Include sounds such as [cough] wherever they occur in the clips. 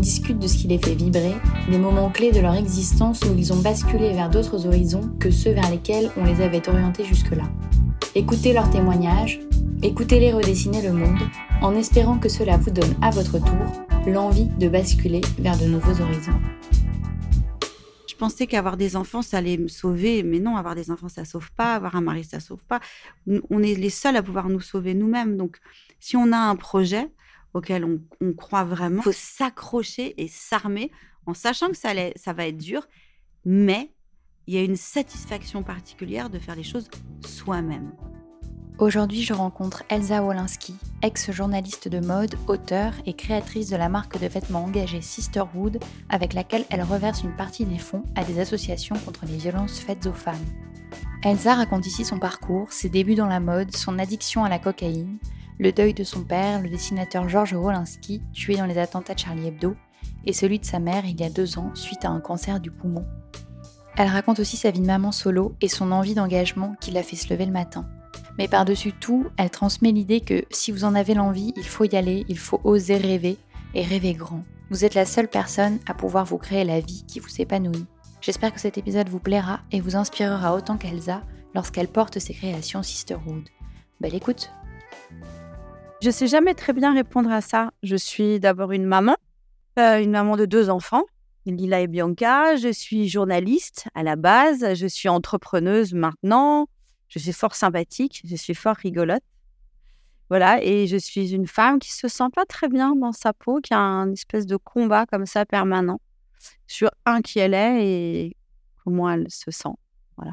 Discute de ce qui les fait vibrer, des moments clés de leur existence où ils ont basculé vers d'autres horizons que ceux vers lesquels on les avait orientés jusque-là. Écoutez leurs témoignages, écoutez-les redessiner le monde, en espérant que cela vous donne à votre tour l'envie de basculer vers de nouveaux horizons. Je pensais qu'avoir des enfants, ça allait me sauver, mais non, avoir des enfants, ça sauve pas, avoir un mari, ça sauve pas. On est les seuls à pouvoir nous sauver nous-mêmes. Donc, si on a un projet auquel on, croit vraiment, il faut s'accrocher et s'armer en sachant que ça, ça va être dur, mais il y a une satisfaction particulière de faire les choses soi-même. Aujourd'hui, je rencontre Elsa Wolinski, ex-journaliste de mode, auteure et créatrice de la marque de vêtements engagée Sisterhood, avec laquelle elle reverse une partie des fonds à des associations contre les violences faites aux femmes. Elsa raconte ici son parcours, ses débuts dans la mode, son addiction à la cocaïne, le deuil de son père, le dessinateur Georges Wolinski, tué dans les attentats de Charlie Hebdo, et celui de sa mère il y a deux ans suite à un cancer du poumon. Elle raconte aussi sa vie de maman solo et son envie d'engagement qui l'a fait se lever le matin. Mais par-dessus tout, elle transmet l'idée que si vous en avez l'envie, il faut y aller, il faut oser rêver et rêver grand. Vous êtes la seule personne à pouvoir vous créer la vie qui vous épanouit. J'espère que cet épisode vous plaira et vous inspirera autant qu'Elsa lorsqu'elle porte ses créations Sisterhood. Belle écoute Je sais jamais très bien répondre à ça. Je suis d'abord une maman, euh, une maman de deux enfants, Lila et Bianca. Je suis journaliste à la base, je suis entrepreneuse maintenant, je suis fort sympathique, je suis fort rigolote. Voilà, et je suis une femme qui se sent pas très bien dans sa peau, qui a un espèce de combat comme ça permanent sur un qui elle est et comment elle se sent. Voilà.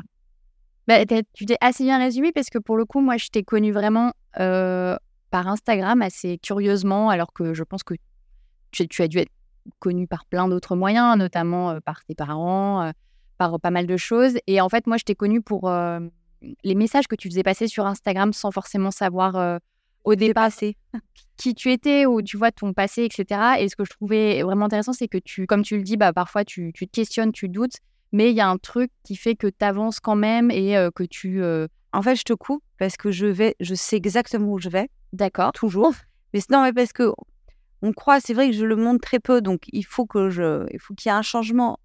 Bah, tu t'es assez bien résumé parce que pour le coup, moi, je t'ai connue vraiment euh, par Instagram assez curieusement, alors que je pense que tu, tu as dû être connue par plein d'autres moyens, notamment euh, par tes parents, euh, par pas mal de choses. Et en fait, moi, je t'ai connue pour les messages que tu faisais passer sur Instagram sans forcément savoir au départ qui tu étais ou tu vois ton passé, etc. Et ce que je trouvais vraiment intéressant, c'est que tu, comme tu le dis, bah, parfois tu, tu te questionnes, tu doutes, mais il y a un truc qui fait que tu avances quand même et que tu. En fait, je te coupe parce que je vais, je sais exactement où je vais. D'accord. Toujours. Mais non, mais parce que on croit, c'est vrai que je le montre très peu, donc il faut que je, il faut qu'il y ait un changement.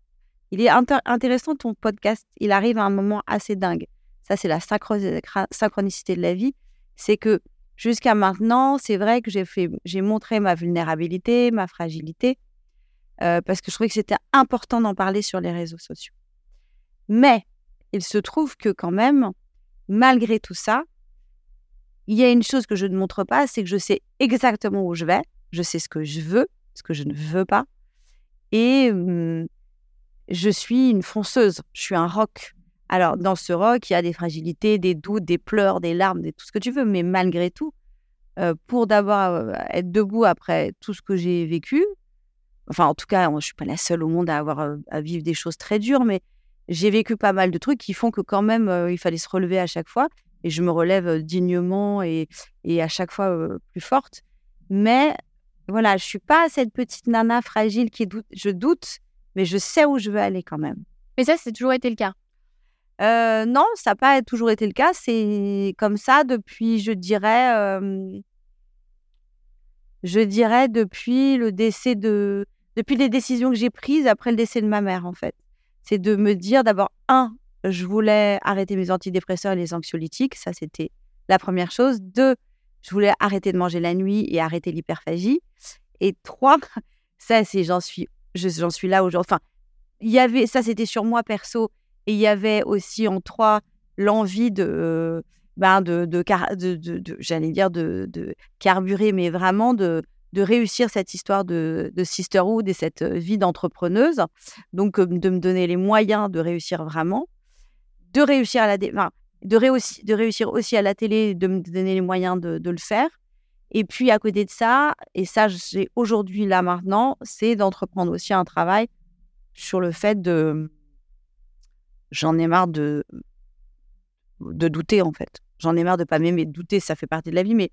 Il est intéressant ton podcast. Il arrive à un moment assez dingue ça c'est la synchronicité de la vie, c'est que jusqu'à maintenant, c'est vrai que j'ai fait, j'ai montré ma vulnérabilité, ma fragilité, euh, parce que je trouvais que c'était important d'en parler sur les réseaux sociaux. Mais il se trouve que quand même, malgré tout ça, il y a une chose que je ne montre pas, c'est que je sais exactement où je vais, je sais ce que je veux, ce que je ne veux pas, et mmh, je suis une fonceuse, je suis un rock. Alors, dans ce rock, il y a des fragilités, des doutes, des pleurs, des larmes, tout ce que tu veux. Mais malgré tout, euh, pour d'abord euh, être debout après tout ce que j'ai vécu, enfin, en tout cas, je ne suis pas la seule au monde à avoir euh, à vivre des choses très dures, mais j'ai vécu pas mal de trucs qui font que quand même, il fallait se relever à chaque fois. Et je me relève dignement et, et à chaque fois plus forte. Mais voilà, je suis pas cette petite nana fragile qui doute. Je doute, mais je sais où je veux aller quand même. Mais ça, c'est toujours été le cas? Euh, non, ça n'a pas toujours été le cas. C'est comme ça depuis, je dirais, je dirais depuis le décès de, depuis les décisions que j'ai prises après le décès de ma mère, en fait. C'est de me dire d'abord, un, je voulais arrêter mes antidépresseurs et les anxiolytiques. Ça, c'était la première chose. Deux, je voulais arrêter de manger la nuit et arrêter l'hyperphagie. Et trois, [laughs] ça, c'est, j'en suis, j'en suis là aujourd'hui. Enfin, il y avait, ça, c'était sur moi perso et il y avait aussi en trois l'envie de, ben de, de, de, j'allais dire de, de, carburer, mais vraiment de, de réussir cette histoire de, sisterhood et cette vie d'entrepreneuse. Donc, de me donner les moyens de réussir vraiment, de réussir à la, enfin, de, de réussir aussi à la télé, de me donner les moyens de, de le faire. Et puis à côté de ça, et ça j'ai aujourd'hui là maintenant, c'est d'entreprendre aussi un travail sur le fait de j'en ai marre de de douter en fait. J'en ai marre de pas m'aimer, douter, ça fait partie de la vie, mais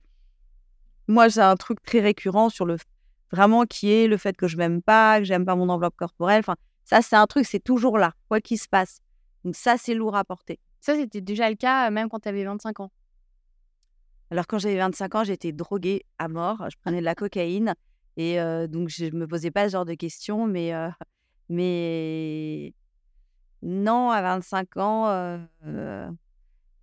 moi j'ai un truc très récurrent sur le vraiment qui est le fait que je m'aime pas, que j'aime pas mon enveloppe corporelle. Enfin, ça c'est un truc, c'est toujours là, quoi qu'il se passe. Donc ça c'est lourd à porter. Ça c'était déjà le cas même quand tu avais 25 ans. Alors, quand j'avais 25 ans, j'étais droguée à mort. Je prenais de la cocaïne. Et donc, je ne me posais pas ce genre de questions. Mais, mais non, à 25 ans,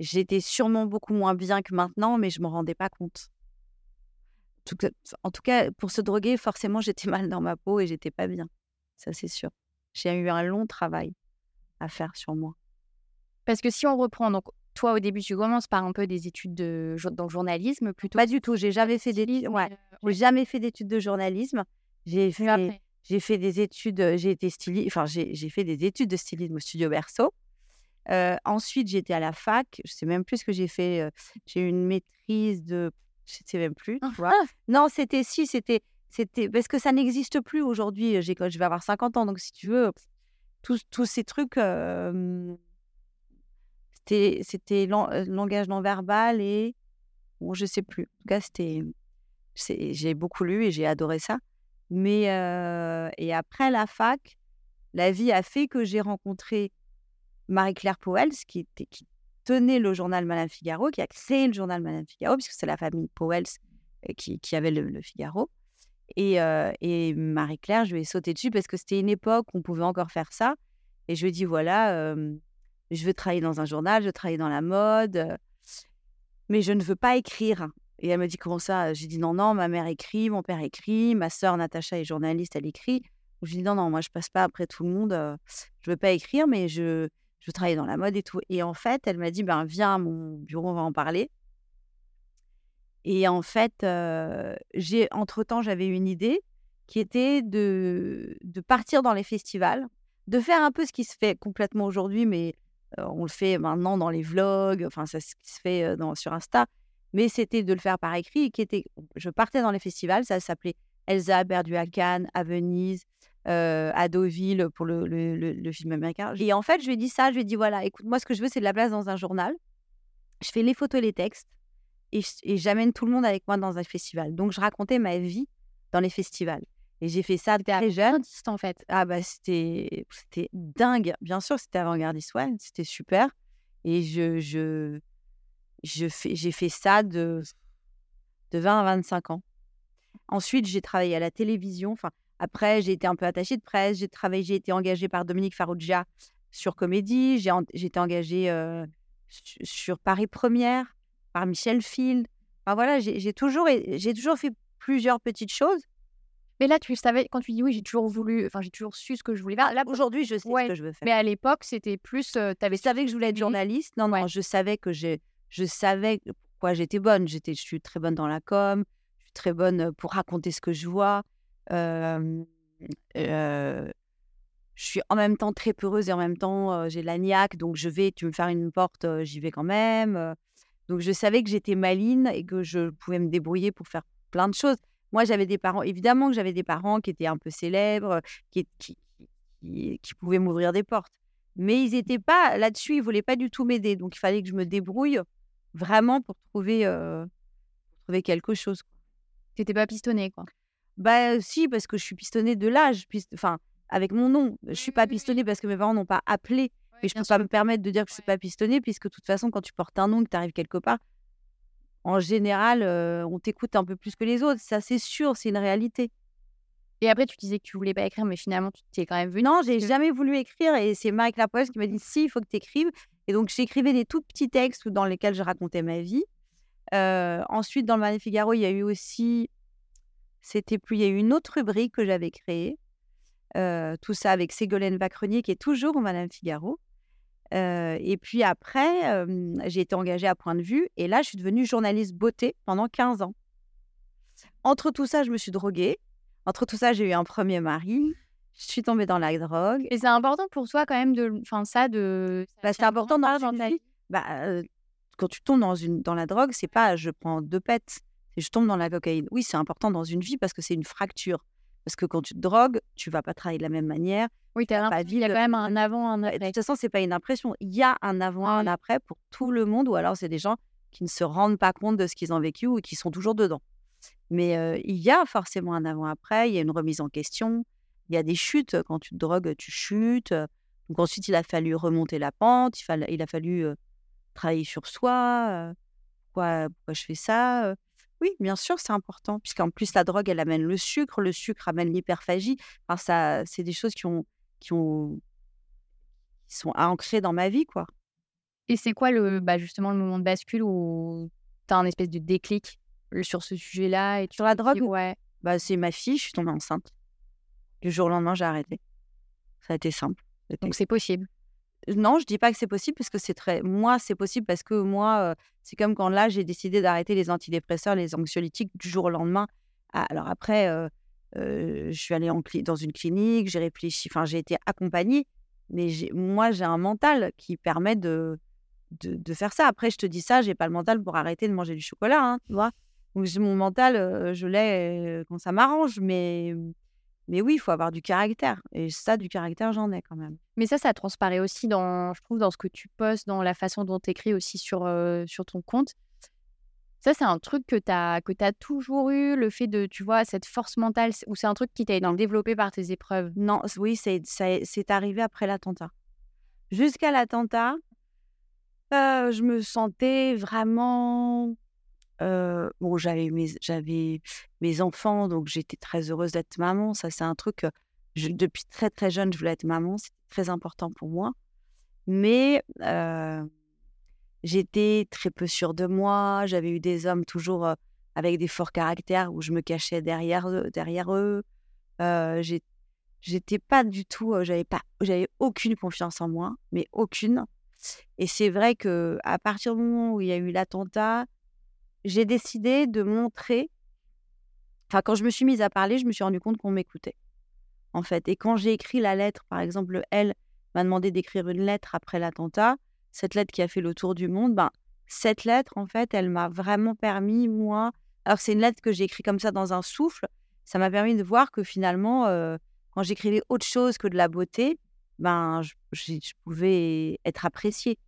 j'étais sûrement beaucoup moins bien que maintenant, mais je ne me rendais pas compte. En tout cas, pour se droguer, forcément, j'étais [laughs] mal dans ma peau et j'étais pas bien. Ça, c'est sûr. J'ai eu un long travail à faire sur moi. Parce que si on reprend, donc toi, au début, tu commences par un peu des études de, dans le journalisme plutôt Pas du tout. J'ai jamais fait d'études. Ouais. J'ai jamais fait d'études de journalisme. J'ai fait, j'ai fait des études. J'ai été styliste. Enfin, j'ai fait des études de stylisme au Studio Berceau. Euh, ensuite, j'étais à la fac. Je sais même plus ce que j'ai fait. J'ai eu une maîtrise de. Je sais même plus. Tu vois. [laughs] non, c'était si, c'était, c'était parce que ça n'existe plus aujourd'hui. J'ai, je vais avoir 50 ans, donc si tu veux, tous, tous ces trucs c'était le langage non verbal et bon, je sais plus. En tout cas, c'était j'ai beaucoup lu et j'ai adoré ça. Mais et après la fac, la vie a fait que j'ai rencontré Marie-Claire Powell, qui, était, qui tenait le journal Madame Figaro, qui a créé le journal Madame Figaro, puisque c'est la famille Powell qui, qui avait le, Figaro. Et, et Marie-Claire, je lui ai sauté dessus parce que c'était une époque où on pouvait encore faire ça. Et je lui ai dit voilà, je veux travailler dans un journal, je veux travailler dans la mode, mais je ne veux pas écrire. Et elle me dit comment ça? J'ai dit non, non, ma mère écrit, mon père écrit, ma sœur Natacha est journaliste, elle écrit. Je lui dis non, non, moi je passe pas après tout le monde, je veux pas écrire, mais je, je veux travailler dans la mode et tout. Et en fait, elle m'a dit ben viens à mon bureau, on va en parler. Et en fait, j'ai entre temps j'avais une idée qui était de, de partir dans les festivals, de faire un peu ce qui se fait complètement aujourd'hui, mais on le fait maintenant dans les vlogs, enfin, ça se fait sur Insta, mais c'était de le faire par écrit. Qui était, je partais dans les festivals, ça s'appelait Elsa perdu à Cannes, à Venise, à Deauville pour le, le, film américain. Et en fait, je lui ai dit ça, je lui ai dit voilà, écoute, moi, ce que je veux, c'est de la place dans un journal. Je fais les photos et les textes et j'amène tout le monde avec moi dans un festival. Donc, je racontais ma vie dans les festivals. Et j'ai fait ça très jeune. en fait. Ah bah c'était dingue. Bien sûr, c'était avant-gardiste, ouais, c'était super. Et je je fais j'ai fait ça de de 20 à 25 ans. Ensuite, j'ai travaillé à la télévision. Enfin, après, j'ai été un peu attachée de presse. J'ai travaillé, j'ai été engagée par Dominique Farrugia sur Comédie. J'ai été engagée euh, sur Paris Première par Michel Field. Enfin voilà, j'ai toujours fait plusieurs petites choses. Mais là, tu savais, quand tu dis oui, j'ai toujours voulu, enfin, j'ai toujours su ce que je voulais faire. Là, aujourd'hui, je sais ce que je veux faire. Mais à l'époque, c'était plus. tu avais savais que je voulais être journaliste. Non, non, je savais que j'ai, je savais pourquoi j'étais bonne. J'étais, je suis très bonne dans la com. Je suis très bonne pour raconter ce que je vois. Je suis en même temps très peureuse et en même temps j'ai la niaque. Donc je vais, tu me faire une porte, j'y vais quand même. donc je savais que j'étais maline et que je pouvais me débrouiller pour faire plein de choses. Moi, j'avais des parents, évidemment que j'avais des parents qui étaient un peu célèbres, qui, qui, qui, pouvaient m'ouvrir des portes. Mais ils n'étaient pas là-dessus, ils ne voulaient pas du tout m'aider. Donc, il fallait que je me débrouille vraiment pour trouver, trouver quelque chose. Tu n'étais pas pistonnée, quoi Bah, si, parce que je suis pistonnée de l'âge. Enfin, avec mon nom. Je ne suis pas pistonnée parce que mes parents n'ont pas appelé. mais je ne peux pas me permettre de dire que je ne suis pas pistonnée, puisque de toute façon, quand tu portes un nom, que tu arrives quelque part, en général, on t'écoute un peu plus que les autres. Ça, c'est sûr, c'est une réalité. Et après, tu disais que tu voulais pas écrire, mais finalement, tu t'es quand même vu. Non, j'ai jamais voulu écrire. Et c'est Mike Laposte qui m'a dit si, il faut que tu écrives. Et donc, j'écrivais des tout petits textes dans lesquels je racontais ma vie. ensuite, dans le Mané Figaro, il y a eu aussi. C'était plus. Il y a eu une autre rubrique que j'avais créée. tout ça avec Ségolène Vacrenier, qui est toujours Madame Figaro et puis après, j'ai été engagée à Point de Vue. Et là, je suis devenue journaliste beauté pendant 15 ans. Entre tout ça, je me suis droguée. Entre tout ça, j'ai eu un premier mari. Je suis tombée dans la drogue. Et c'est important pour toi quand même de, enfin ça de. Bah, c'est important dans, dans ta vie. Bah, quand tu tombes dans une dans la drogue, c'est pas je prends deux pets. Et je tombe dans la cocaïne. Oui, c'est important dans une vie parce que c'est une fracture. Parce que quand tu te drogues, tu vas pas travailler de la même manière. Oui, t'as Pas l'impression qu'il y a quand même un avant, un De après. toute façon, c'est pas une impression. Il y a un avant, un après pour tout le monde, ou alors c'est des gens qui ne se rendent pas compte de ce qu'ils ont vécu ou qui sont toujours dedans. Mais euh, il y a forcément un avant-après, il y a une remise en question, il y a des chutes. Quand tu te drogues, tu chutes. Donc ensuite, il a fallu remonter la pente, il, a fallu euh, travailler sur soi. euh, pourquoi, pourquoi je fais ça. Oui, bien sûr, c'est important, puisqu'en plus, la drogue, elle amène le sucre, le sucre amène l'hyperphagie. Enfin, ça, c'est des choses qui ont, qui ont, qui sont ancrées dans ma vie, quoi. Et c'est quoi le, bah, justement le moment de bascule où tu as un espèce de déclic sur ce sujet-là et Sur la drogue, Ouais. bah, c'est ma fille, je suis tombée enceinte. Du jour au lendemain, j'ai arrêté. Ça a été simple. Donc c'est possible. Non, je dis pas que c'est possible parce que c'est très. Moi, c'est possible parce que moi, c'est comme quand là, j'ai décidé d'arrêter les antidépresseurs, les anxiolytiques du jour au lendemain. Ah, alors après, je suis allée dans une clinique, j'ai réfléchi, enfin, j'ai été accompagnée, mais moi, j'ai un mental qui permet de, de, faire ça. Après, je te dis ça, j'ai pas le mental pour arrêter de manger du chocolat, hein, tu vois? Donc, mon mental, je l'ai quand ça m'arrange, mais, mais oui, il faut avoir du caractère. Et ça, du caractère, j'en ai quand même. Mais ça, ça transparaît aussi dans, je trouve, dans ce que tu postes, dans la façon dont tu écris aussi sur, euh, sur ton compte. Ça, c'est un truc que tu as, que as toujours eu, le fait de, tu vois, cette force mentale, ou c'est un truc qui t'a été développé par tes épreuves? Non, oui, c'est arrivé après l'attentat. Jusqu'à l'attentat, euh, je me sentais vraiment. Bon, j'avais mes, j'avais mes enfants, donc j'étais très heureuse d'être maman. Ça, c'est un truc. je- depuis très très jeune, je voulais être maman. C'était très important pour moi. Mais j'étais très peu sûre de moi. J'avais eu des hommes toujours avec des forts caractères où je me cachais derrière eux. Derrière eux. J'étais pas du tout, j'avais pas, j'avais aucune confiance en moi, mais aucune. Et c'est vrai que à partir du moment où il y a eu l'attentat, j'ai décidé de montrer. Enfin, quand je me suis mise à parler, je me suis rendu compte qu'on m'écoutait, en fait. Et quand j'ai écrit la lettre, par exemple, elle m'a demandé d'écrire une lettre après l'attentat, cette lettre qui a fait le tour du monde, ben, cette lettre, en fait, elle m'a vraiment permis, moi. Alors, c'est une lettre que j'ai écrite comme ça dans un souffle. Ça m'a permis de voir que finalement, euh, quand j'écrivais autre chose que de la beauté, ben, je, je- je pouvais être appréciée.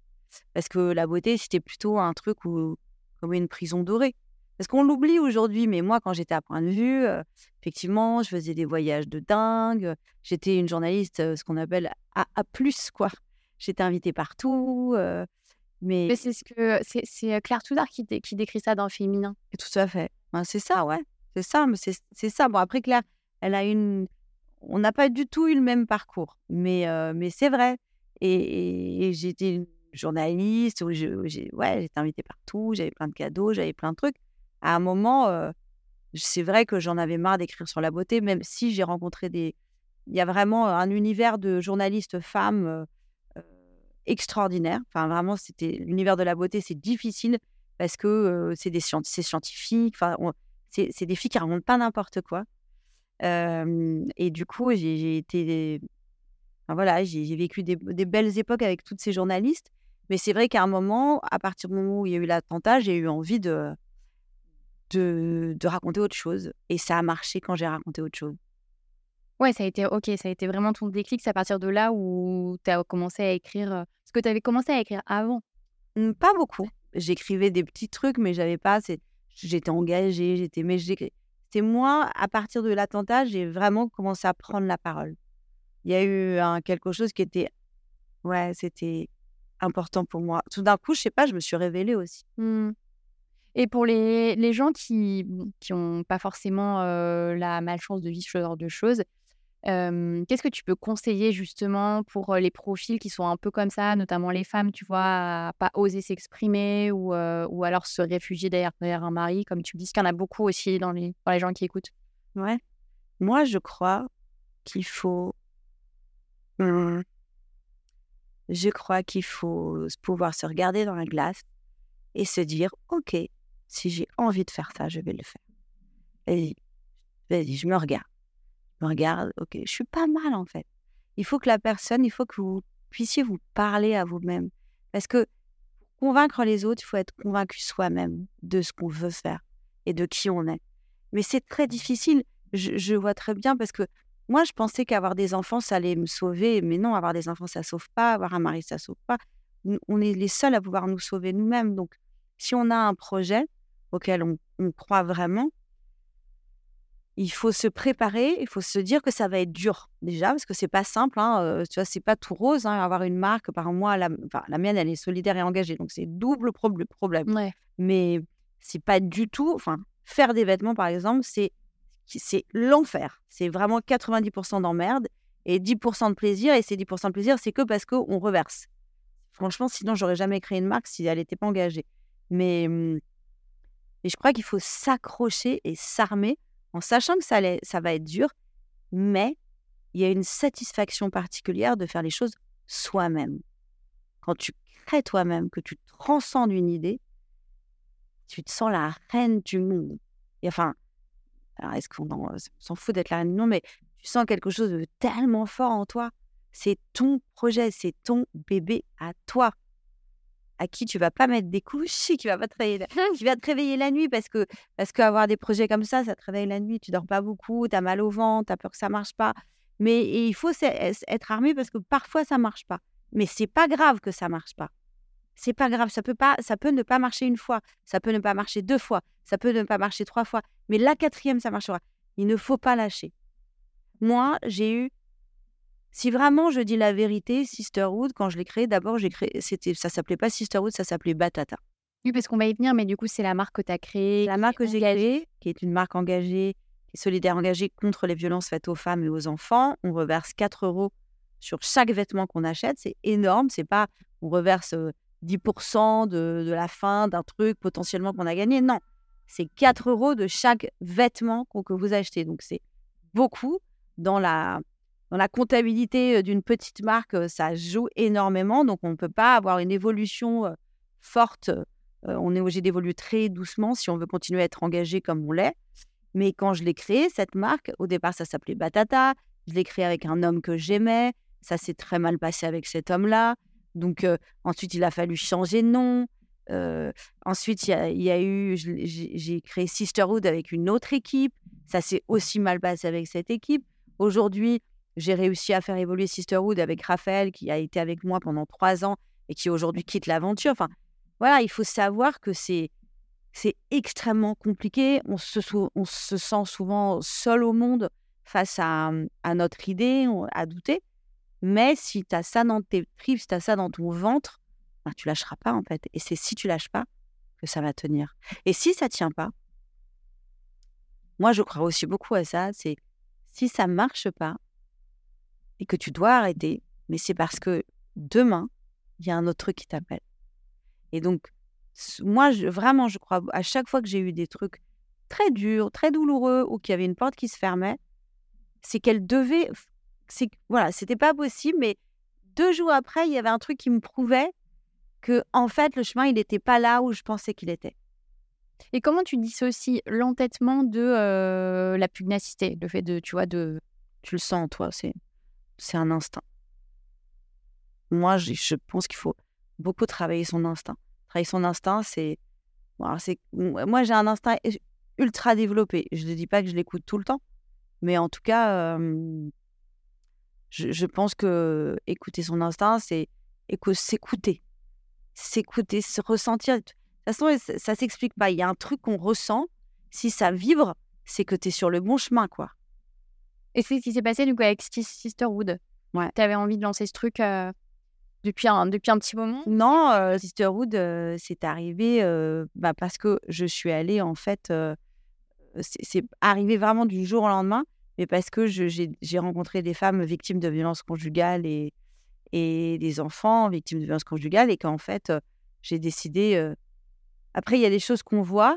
Parce que la beauté, c'était plutôt un truc où, comme une prison dorée. Parce qu'on l'oublie aujourd'hui, mais moi, quand j'étais à point de vue, euh, effectivement, je faisais des voyages de dingue. J'étais une journaliste, euh, ce qu'on appelle A, A+, quoi. J'étais invitée partout. euh, mais Mais c'est ce que c'est Claire Toudard qui, dé- qui décrit ça dans féminin. tout à fait. Ben, c'est ça, ouais? C'est ça, mais c'est c'est ça. Bon, après, Claire, elle a une. On n'a pas du tout eu le même parcours, mais, mais c'est vrai. Et, et- et j'étais une journaliste, où j'ai ouais, j'étais invitée partout, j'avais plein de cadeaux, j'avais plein de trucs. À un moment, euh, c'est vrai que j'en avais marre d'écrire sur la beauté, même si j'ai rencontré des. Il y a vraiment un univers de journalistes femmes euh, euh, extraordinaire. Enfin, vraiment, c'était l'univers de la beauté, c'est difficile parce que euh, c'est des scien- c'est scientifique. Enfin, c'est des filles qui racontent pas n'importe quoi. Et du coup, j'ai été. voilà, j'ai vécu des belles époques avec toutes ces journalistes. Mais c'est vrai qu'à un moment, à partir du moment où il y a eu l'attentat, j'ai eu envie de, de, de raconter autre chose. Et ça a marché quand j'ai raconté autre chose. Ouais, ça a été ok, ça a été vraiment ton déclic. C'est à partir de là où tu as commencé à écrire. euh, Parce que tu avais commencé à écrire avant. Hum, Pas beaucoup. J'écrivais des petits trucs, mais j'avais pas. J'étais engagée, j'étais. Mais c'est moi, à partir de l'attentat, j'ai vraiment commencé à prendre la parole. Il y a eu quelque chose qui était. Ouais, c'était important pour moi. Tout d'un coup, je sais pas, je me suis révélée aussi. Hmm. Et pour les, les gens qui qui ont pas forcément euh, la malchance de vivre ce genre de choses, euh, qu'est-ce que tu peux conseiller justement pour les profils qui sont un peu comme ça, notamment les femmes, tu vois, à pas oser s'exprimer ou, euh, ou alors se réfugier derrière, derrière un mari, comme tu dis, qu'il y en a beaucoup aussi dans les, dans les gens qui écoutent? Ouais. Moi, je crois qu'il faut. Hum, Je crois qu'il faut pouvoir se regarder dans la glace et se dire Ok, si j'ai envie de faire ça, je vais le faire. Vas-y, vas-y, je me regarde. Je me regarde, ok, je suis pas mal en fait. Il faut que la personne, il faut que vous puissiez vous parler à vous-même. Parce que convaincre les autres, il faut être convaincu soi-même de ce qu'on veut faire. et de qui on est. Mais c'est très difficile. Je vois très bien parce que moi, je pensais qu'avoir des enfants, ça allait me sauver. Mais non, avoir des enfants, ça sauve pas. Avoir un mari, ça sauve pas. On est les seuls à pouvoir nous sauver nous-mêmes. Donc, si on a un projet auquel on, on croit vraiment, il faut se préparer. Il faut se dire que ça va être dur déjà, parce que c'est pas simple. Hein, euh, tu vois, c'est pas tout rose. hein, avoir une marque, par moi, la, enfin, la mienne, elle est solidaire et engagée. Donc, c'est double prob- problème Ouais. mais c'est pas du tout. Enfin, faire des vêtements, par exemple, c'est c'est l'enfer. C'est vraiment 90% d'emmerde et 10% de plaisir. Et ces 10% de plaisir, c'est que parce qu'on reverse. Franchement, sinon, j'aurais jamais créé une marque si elle n'était pas engagée. Mais, hum, mais je crois qu'il faut s'accrocher et s'armer en sachant que ça, ça va être dur, mais il y a une satisfaction particulière de faire les choses soi-même. Quand tu crées toi-même, que tu transcendes une idée, tu te sens la reine du monde. Et enfin, alors est-ce qu'on en- on s'en fout d'être la reine monde, mais tu sens quelque chose de tellement fort en toi. C'est ton projet, c'est ton bébé à toi, à qui tu vas pas mettre des couches, [laughs] qui va pas te réveiller, la- [laughs] qui va te réveiller la nuit parce que parce qu'avoir des projets comme ça, ça te réveille la nuit, tu dors pas beaucoup, tu as mal au ventre, tu as peur que ça marche pas. Mais il faut être armé parce que parfois ça marche pas. Mais c'est pas grave que ça marche pas. C'est pas grave, ça peut pas, ça peut ne pas marcher une fois, ça peut ne pas marcher deux fois, ça peut ne pas marcher trois fois, mais la quatrième ça marchera. Il ne faut pas lâcher. Moi, j'ai eu, si vraiment je dis la vérité, Sisterhood, quand je l'ai créé, d'abord j'ai créé, c'était, ça s'appelait pas Sisterhood, ça s'appelait Batata. Oui, parce qu'on va y venir, mais du coup, c'est la marque que tu as créée. La marque que j'ai créée, qui est une marque engagée, qui est solidaire engagée contre les violences faites aux femmes et aux enfants, on reverse 4 euros sur chaque vêtement qu'on achète. C'est énorme. C'est pas on reverse euh, 10% de, de la fin d'un truc potentiellement qu'on a gagné. Non, c'est 4 euros de chaque vêtement que vous achetez. Donc c'est beaucoup. Dans la, dans la comptabilité d'une petite marque, ça joue énormément. Donc on ne peut pas avoir une évolution forte. on est obligé d'évoluer très doucement si on veut continuer à être engagé comme on l'est. Mais quand je l'ai créée, cette marque, au départ, ça s'appelait Batata. Je l'ai créée avec un homme que j'aimais. Ça s'est très mal passé avec cet homme-là. Donc, ensuite, il a fallu changer de nom. Ensuite, il y a, eu, j'ai créé Sisterhood avec une autre équipe. Ça s'est aussi mal passé avec cette équipe. Aujourd'hui, j'ai réussi à faire évoluer Sisterhood avec Raphaël, qui a été avec moi pendant trois ans et qui aujourd'hui quitte l'aventure. Enfin, voilà, il faut savoir que c'est c'est extrêmement compliqué. On se, sent souvent seul au monde face à, à notre idée, à douter. Mais si tu as ça dans tes tripes, si tu as ça dans ton ventre, ben, tu lâcheras pas en fait. Et c'est si tu lâches pas que ça va tenir. Et si ça tient pas, moi je crois aussi beaucoup à ça, c'est si ça marche pas et que tu dois arrêter, mais c'est parce que demain, il y a un autre truc qui t'appelle. Et donc, moi, vraiment, je crois, à chaque fois que j'ai eu des trucs très durs, très douloureux, ou qu'il y avait une porte qui se fermait, c'est qu'elle devait. C'est voilà, c'était pas possible, mais deux jours après, il y avait un truc qui me prouvait que, en fait, le chemin, il n'était pas là où je pensais qu'il était. Et comment tu dissocies l'entêtement de la pugnacité, le fait de, tu vois, de... Tu le sens en toi, c'est c'est un instinct? Moi, je, je pense qu'il faut beaucoup travailler son instinct. Travailler son instinct, c'est. c'est moi, j'ai un instinct ultra développé. Je ne dis pas que je l'écoute tout le temps, mais en tout cas, je, je pense que écouter son instinct, c'est écou- s'écouter. S'écouter, se ressentir. De toute façon, ça, ça s'explique pas. Il y a un truc qu'on ressent. Si ça vibre, c'est que tu es sur le bon chemin, quoi. Et c'est ce qui s'est passé du coup avec Sis- Sisterhood. Ouais. Tu avais envie de lancer ce truc euh, depuis, un, depuis un petit moment? Non, euh, Sisterhood, euh, c'est arrivé euh, bah, parce que je suis allée, en fait, c'est arrivé vraiment du jour au lendemain, mais parce que j'ai rencontré des femmes victimes de violences conjugales et, des enfants victimes de violences conjugales, et qu'en fait, j'ai décidé. Après, il y a des choses qu'on voit,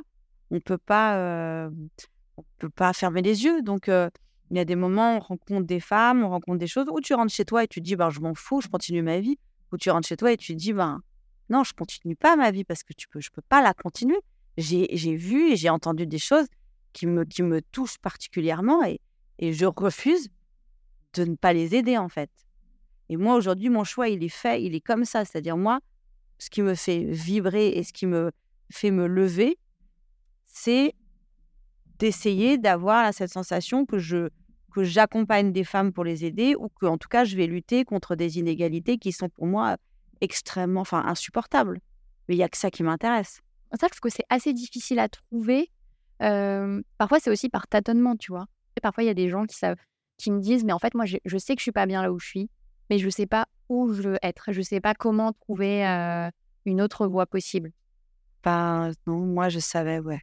on peut peut pas fermer les yeux. Donc, il y a des moments, on rencontre des femmes, on rencontre des choses, où tu rentres chez toi et tu te dis, ben, je m'en fous, je continue ma vie où tu rentres chez toi et tu te dis, ben, non, je continue pas ma vie parce que tu peux, je peux pas la continuer. J'ai vu et j'ai entendu des choses qui me, qui me touchent particulièrement et, et je refuse de ne pas les aider, en fait. Et moi, aujourd'hui, mon choix, il est fait, il est comme ça. C'est-à-dire, moi, ce qui me fait vibrer et ce qui me fait me lever, c'est d'essayer d'avoir cette sensation que je que j'accompagne des femmes pour les aider ou que en tout cas je vais lutter contre des inégalités qui sont pour moi extrêmement enfin insupportables. Mais il y a que ça qui m'intéresse. C'est parce que c'est assez difficile à trouver. Euh, parfois c'est aussi par tâtonnement, tu vois. Parfois il y a des gens qui savent qui me disent mais en fait moi je, je sais que je suis pas bien là où je suis, mais je sais pas où je veux être, je sais pas comment trouver euh, une autre voie possible. Pas non, moi je savais ouais.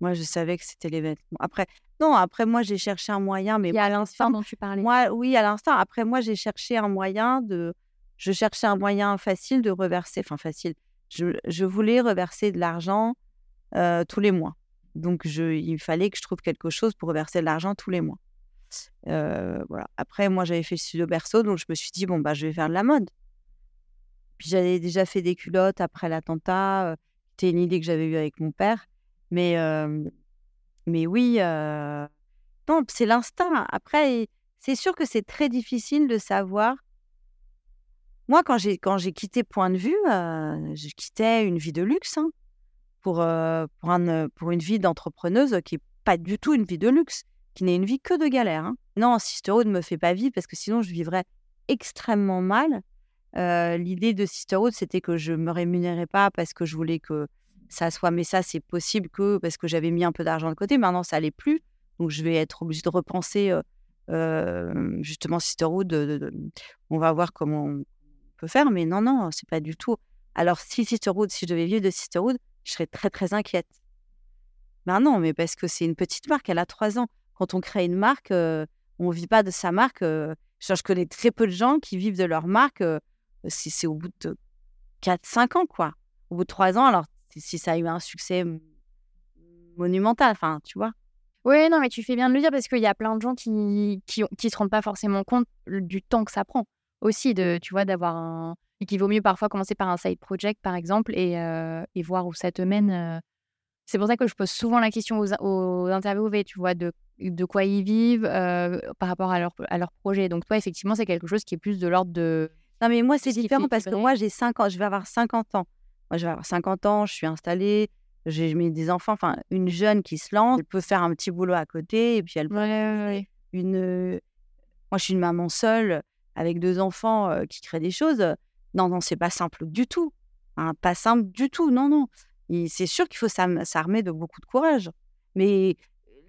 Moi, je savais que c'était les vêtements. Après, non, après, moi, j'ai cherché un moyen, mais Il y a l'instinct dont tu parlais. moi, oui, à l'instant. Après, moi, j'ai cherché un moyen de, je cherchais un moyen facile de reverser, enfin facile. Je, je voulais reverser de l'argent euh, tous les mois. Donc, je, il fallait que je trouve quelque chose pour reverser de l'argent tous les mois. Euh, voilà. Après, moi, j'avais fait le studio berceau, donc je me suis dit, bon, bah, je vais faire de la mode. Puis j'avais déjà fait des culottes après l'attentat. euh, C'était une idée que j'avais eue avec mon père. Mais, euh, mais oui, non, c'est l'instinct. Après, c'est sûr que c'est très difficile de savoir. Moi, quand j'ai quitté Point de Vue, je quittais une vie de luxe hein, pour, euh, pour, un, euh, pour une vie d'entrepreneuse qui est pas du tout une vie de luxe, qui n'est une vie que de galère. hein. Non, Sisterhood ne me fait pas vivre parce que sinon je vivrais extrêmement mal. Euh, L'idée de Sisterhood, c'était que je me rémunérais pas parce que je voulais que ça soit, mais ça, c'est possible que parce que j'avais mis un peu d'argent de côté. Maintenant, ça allait plus. Donc, je vais être obligée de repenser euh, euh, justement Sisterhood. on va voir comment on peut faire. Mais non, non, c'est pas du tout. Alors, si Sisterhood, si je devais vivre de Sisterhood, je serais très, très inquiète. Ben non, mais parce que c'est une petite marque, elle a trois ans. Quand on crée une marque, euh, on vit pas de sa marque. euh, je connais très peu de gens qui vivent de leur marque. euh, si c'est au bout de 4-5 ans, quoi. Au bout de 3 ans, alors si- ça a eu un succès monumental, enfin, tu vois. Oui, non, mais tu fais bien de le dire parce qu'il y a plein de gens qui qui, qui se rendent pas forcément compte du temps que ça prend aussi de tu vois d'avoir un et qu'il vaut mieux parfois commencer par un side project par exemple et, euh, et voir où ça te mène. C'est pour ça que je pose souvent la question aux, aux interviewés, tu vois, de, de quoi ils vivent euh, par rapport à leur, à leur projet. Donc toi, effectivement, c'est quelque chose qui est plus de l'ordre de... Non, mais moi, c'est différent parce que moi, j'ai 5 ans, je vais avoir 50 ans. Moi, je vais avoir 50 ans, je suis installée, j'ai mis des enfants. Enfin, une jeune qui se lance, elle peut faire un petit boulot à côté et puis elle peut une. euh, Moi, je suis une maman seule avec deux enfants euh, qui créent des choses. Non, non, c'est pas simple du tout. Hein, pas simple du tout. Non, non. C'est sûr qu'il faut s'armer de beaucoup de courage. Mais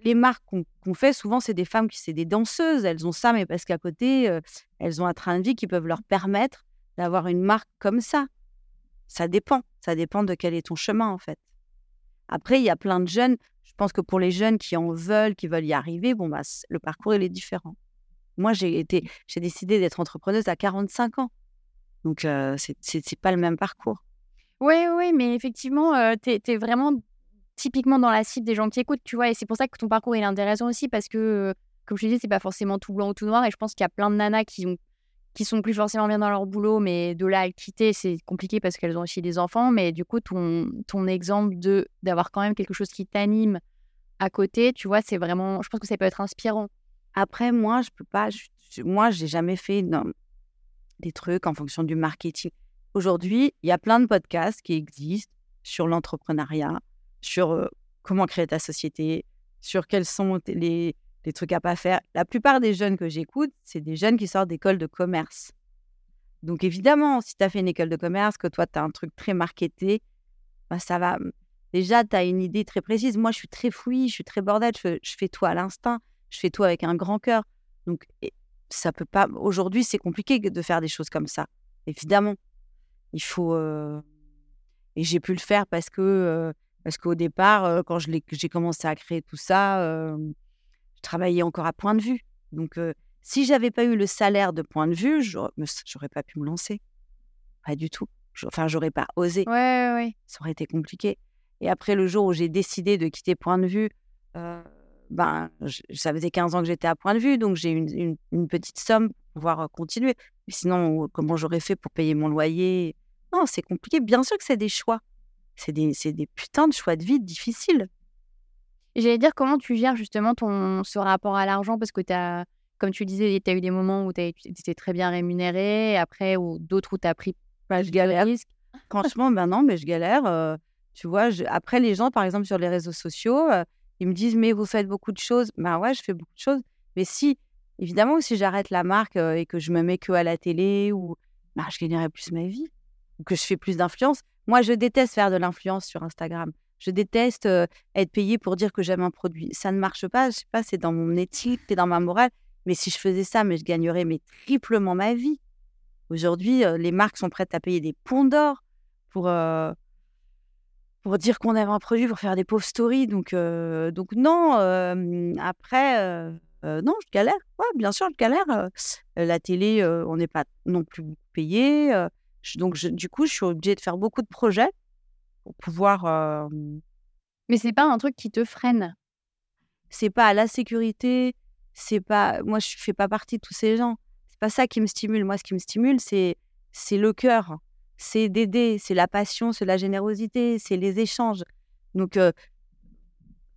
les marques qu'on fait, souvent, c'est des femmes qui, c'est des danseuses. Elles ont ça, mais parce qu'à côté, elles ont un train de vie qui peuvent leur permettre d'avoir une marque comme ça. Ça dépend. Ça dépend de quel est ton chemin, en fait. Après, il y a plein de jeunes. Je pense que pour les jeunes qui en veulent, qui veulent y arriver, bon, bah, le parcours, est différent. Moi, j'ai été, j'ai décidé d'être entrepreneuse à 45 ans. Donc, euh, c'est pas le même parcours. Oui, oui, mais effectivement, euh, t'es es vraiment typiquement dans la cible des gens qui écoutent, tu vois, et c'est pour ça que ton parcours est intéressant aussi parce que, comme je te dis, c'est pas forcément tout blanc ou tout noir, et je pense qu'il y a plein de nanas qui ont qui sont plus forcément bien dans leur boulot, mais de là à le quitter, c'est compliqué parce qu'elles ont aussi des enfants. Mais du coup, ton, ton exemple d'avoir quand même quelque chose qui t'anime à côté, tu vois, c'est vraiment, je pense que ça peut être inspirant. Après, moi, je peux pas. je- moi, j'ai jamais fait non, des trucs en fonction du marketing. Aujourd'hui, il y a plein de podcasts qui existent sur l'entrepreneuriat, sur comment créer ta société, sur quels sont les, trucs à pas faire. La plupart des jeunes que j'écoute, c'est des jeunes qui sortent d'école de commerce. Donc évidemment, si tu as fait une école de commerce, que toi, tu as un truc très marketé, bah, ça va. Déjà, tu as une idée très précise. Moi, je suis très fouille, je suis très bordel, je je fais tout à l'instinct, je fais tout avec un grand cœur. Donc, ça peut pas. Aujourd'hui, c'est compliqué de faire des choses comme ça. Évidemment, il faut. euh, Et j'ai pu le faire parce que euh, parce qu'au départ, quand je l'ai- j'ai commencé à créer tout ça, je travaillais encore à point de vue. Donc, si j'avais pas eu le salaire de point de vue, j'aurais j'aurais pas pu me lancer. Pas du tout. Je- Enfin, j'aurais pas osé. Ouais, ouais, ouais. Ça aurait été compliqué. Et après, le jour où j'ai décidé de quitter Point de Vue, ben, je- ça faisait 15 ans que j'étais à Point de Vue, donc j'ai une, une- une petite somme pour pouvoir continuer. Mais sinon, comment j'aurais fait pour payer mon loyer? Non, c'est compliqué. Bien sûr que c'est des choix. C'est des, des putains de choix de vie difficiles. J'allais dire comment tu gères justement ton ce rapport à l'argent? Parce que as comme tu disais, tu as eu des moments où tu étais très bien rémunéré, après ou d'autres où tu as pris Bah, je plus de galère. risques. Franchement, ben non, mais je galère. euh, tu vois, je- après, les gens, par exemple, sur les réseaux sociaux, euh, Ils me disent, mais vous faites beaucoup de choses. Ben ouais, je fais beaucoup de choses. Mais si, évidemment, si j'arrête la marque euh, et que je me mets que à la télé, ou ben, je gagnerai plus ma vie, ou que je fais plus d'influence. Moi, je déteste faire de l'influence sur Instagram. Je déteste euh, être payé pour dire que j'aime un produit. Ça ne marche pas. Je sais pas, c'est dans mon éthique, c'est dans ma morale. Mais si je faisais ça, mais je gagnerais mais triplement ma vie. Aujourd'hui, euh, les marques sont prêtes à payer des ponts d'or pour, pour dire qu'on aime un produit, pour faire des pauvres stories. Donc, donc non, après, non, je galère. Ouais, bien sûr, je galère. la télé, on n'est pas non plus payé. donc, du coup, je suis obligée de faire beaucoup de projets pour pouvoir. Mais c'est pas un truc qui te freine? C'est pas la sécurité. C'est pas. Moi, je fais pas partie de tous ces gens. C'est pas ça qui me stimule. Moi, ce qui me stimule, c'est c'est le cœur, c'est d'aider, c'est la passion, c'est la générosité, c'est les échanges. Donc,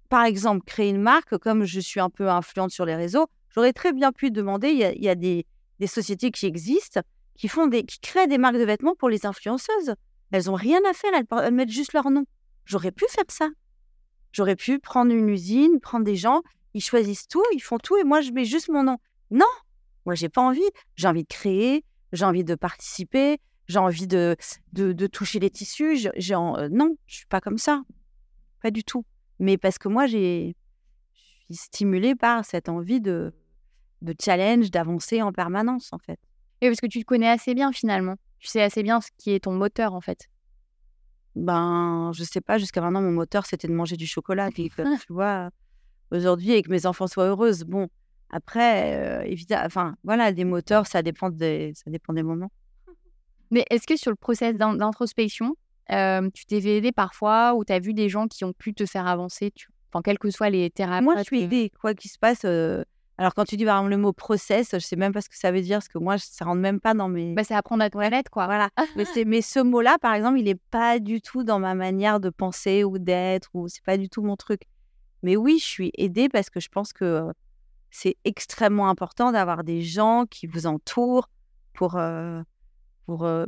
par exemple, créer une marque, comme je suis un peu influente sur les réseaux, j'aurais très bien pu demander. Il y a, il y a des, des, sociétés qui existent, qui font des, qui créent des marques de vêtements pour les influenceuses. Elles ont rien à faire, elles, mettent juste leur nom. J'aurais pu faire ça. J'aurais pu prendre une usine, prendre des gens, ils choisissent tout, ils font tout, et moi je mets juste mon nom. Non, moi j'ai pas envie. J'ai envie de créer, j'ai envie de participer, j'ai envie de, de, toucher les tissus. J'ai, euh, non, je suis pas comme ça, pas du tout. Mais parce que moi j'ai, je suis stimulée par cette envie de, de challenge, d'avancer en permanence en fait. Et parce que tu te connais assez bien finalement tu sais assez bien ce qui est ton moteur en fait. Ben, je sais pas, jusqu'à maintenant, mon moteur, c'était de manger du chocolat. [laughs] tu vois, aujourd'hui, et que mes enfants soient heureuses. Bon, après, euh, évidemment, enfin, voilà, des moteurs, ça dépend des, ça dépend des moments. Mais est-ce que sur le process d'introspection, euh, tu t'es fait aider parfois ou tu as vu des gens qui ont pu te faire avancer, tu... enfin, quelles que soient les thérapies Moi, je suis aidée, quoi qu'il se passe. Euh, alors, quand tu dis par exemple le mot process, je sais même pas ce que ça veut dire, parce que moi, ça rentre même pas dans mes. Bah, c'est apprendre à toilette, quoi. Voilà. mais, mais ce mot-là, par exemple, il est pas du tout dans ma manière de penser ou d'être, ou c'est pas du tout mon truc. Mais oui, je suis aidée parce que je pense que c'est extrêmement important d'avoir des gens qui vous entourent pour,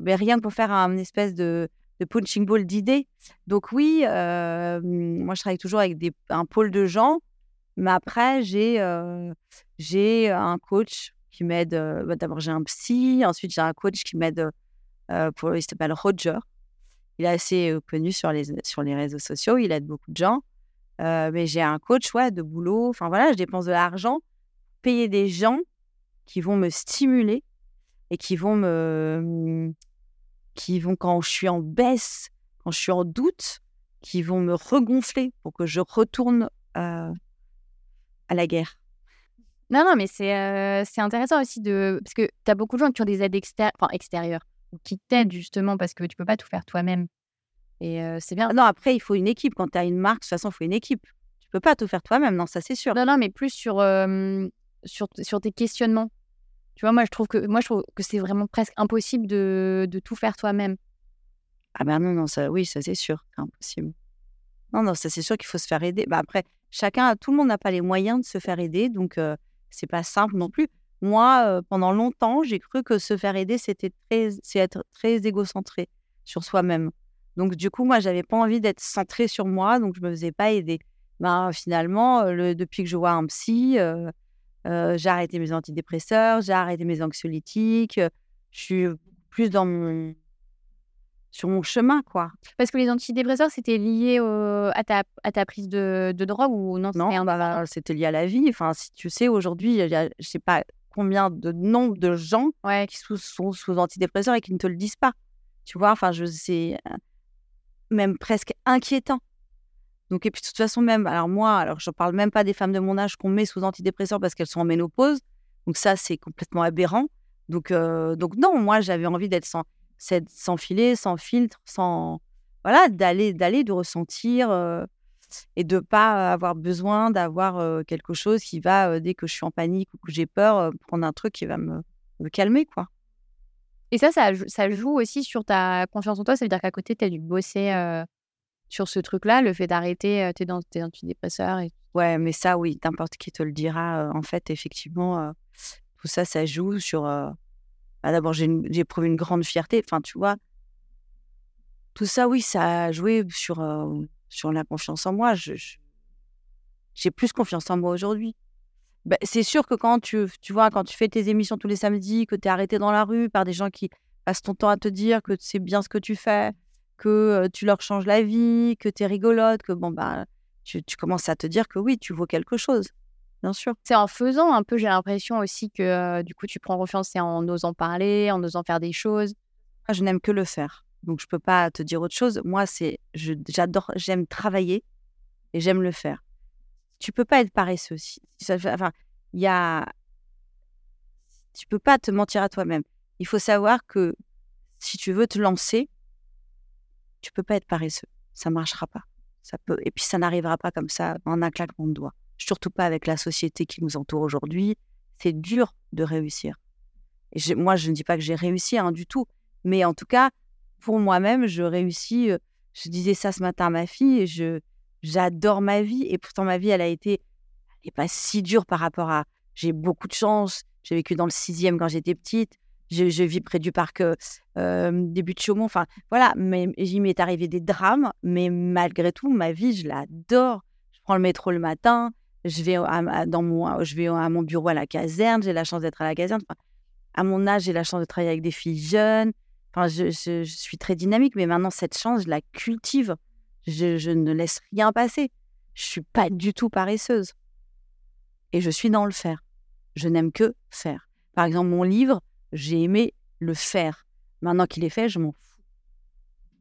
mais rien que pour faire un espèce de, de punching ball d'idées. Donc oui, moi je travaille toujours avec un pôle de gens mais après, j'ai j'ai un coach qui m'aide. Bah, d'abord, j'ai un psy. Ensuite, j'ai un coach qui m'aide. pour, il s'appelle Roger. Il est assez connu sur les, sur les réseaux sociaux. Il aide beaucoup de gens. mais j'ai un coach ouais, de boulot. Enfin voilà, je dépense de l'argent. Payer des gens qui vont me stimuler et qui vont me. Mmh, qui vont, quand je suis en baisse, quand je suis en doute, qui vont me regonfler pour que je retourne à la guerre. Non, non, mais c'est c'est intéressant aussi de. Parce que tu as beaucoup de gens qui ont des aides enfin, extérieures, qui t'aident justement parce que tu peux pas tout faire toi-même. Et c'est bien. Non, après, il faut une équipe. Quand tu as une marque, de toute façon, il faut une équipe. Tu peux pas tout faire toi-même, non, ça c'est sûr. Non, non, mais plus sur, sur, sur, tes questionnements. Tu vois, moi, je trouve que, que c'est vraiment presque impossible de, de tout faire toi-même. Ah ben non, non, ça, oui, ça c'est sûr, c'est impossible. Non, non, ça c'est sûr qu'il faut se faire aider. Bah, après, chacun, tout le monde n'a pas les moyens de se faire aider, donc c'est pas simple non plus. Moi, pendant longtemps, j'ai cru que se faire aider, c'était très, être très égocentré sur soi-même. Donc du coup, moi, j'avais pas envie d'être centré sur moi, donc je me faisais pas aider. Ben, finalement, le, depuis que je vois un psy, j'ai arrêté mes antidépresseurs, j'ai arrêté mes anxiolytiques, je suis plus dans mon sur mon chemin, quoi. Parce que les antidépresseurs, c'était lié à, ta, à ta prise de, de drogue ou non Non, bah, c'était lié à la vie. Enfin, si tu sais, aujourd'hui, il y a, je sais pas combien de nombre de gens qui sont sous antidépresseurs et qui ne te le disent pas. Tu vois, enfin, je c'est même presque inquiétant. Donc, et puis de toute façon, même, alors moi, alors je parle même pas des femmes de mon âge qu'on met sous antidépresseurs parce qu'elles sont en ménopause. Donc, ça, c'est complètement aberrant. Donc, donc non, moi, j'avais envie d'être sans sans filet, sans filtre, sans voilà, d'aller d'aller de ressentir et de pas avoir besoin d'avoir quelque chose qui va dès que je suis en panique ou que j'ai peur prendre un truc qui va me, me calmer quoi. Et ça, ça, ça, joue aussi sur ta confiance en toi? Ça veut dire qu'à côté, tu as dû bosser sur ce truc-là, le fait d'arrêter tes, tes antidépresseurs. Ouais, mais ça, oui, n'importe qui te le dira. en fait, effectivement, tout ça, ça joue sur bah, d'abord, j'ai éprouvé une grande fierté. Enfin, tu vois, tout ça, oui, ça a joué sur, sur la confiance en moi. Je, j'ai plus confiance en moi aujourd'hui. Bah, c'est sûr que quand tu, tu vois, quand tu fais tes émissions tous les samedis, que tu es arrêté dans la rue par des gens qui passent ton temps à te dire que c'est bien ce que tu fais, que tu leur changes la vie, que tu es rigolote, que bon, bah, tu, tu commences à te dire que oui, tu vaux quelque chose. Bien sûr. C'est en faisant un peu, j'ai l'impression aussi que euh, du coup, tu prends confiance, c'est en osant parler, en osant faire des choses. Moi, je n'aime que le faire. Donc, je peux pas te dire autre chose. Moi, c'est, j'adore, j'aime travailler et j'aime le faire. Tu peux pas être paresseux fait- Enfin, il y a, tu peux pas te mentir à toi-même. Il faut savoir que si tu veux te lancer, tu peux pas être paresseux. Ça marchera pas. Ça peut, et puis ça n'arrivera pas comme ça en un claquement de doigts. Surtout pas avec la société qui nous entoure aujourd'hui. C'est dur de réussir. Et moi, je ne dis pas que j'ai réussi hein, du tout, mais en tout cas, pour moi-même, je réussis. Je disais ça ce matin à ma fille. Je j'adore ma vie et pourtant ma vie, elle a été, elle est pas si dure par rapport à. J'ai beaucoup de chance. J'ai vécu dans le sixième quand j'étais petite. Je, vis près du parc euh, euh, des buts de Chaumont. Enfin, voilà. Mais il m'est arrivé des drames, mais malgré tout, ma vie, je l'adore. Je prends le métro le matin. Je vais à, dans mon, je vais à mon bureau à la caserne. J'ai la chance d'être à la caserne. À mon âge, j'ai la chance de travailler avec des filles jeunes. Enfin, je suis très dynamique, mais maintenant, cette chance, je la cultive. Je, je ne laisse rien passer. Je suis pas du tout paresseuse. Et je suis dans le faire. Je n'aime que faire. Par exemple, mon livre, j'ai aimé le faire. Maintenant qu'il est fait, je m'en fous.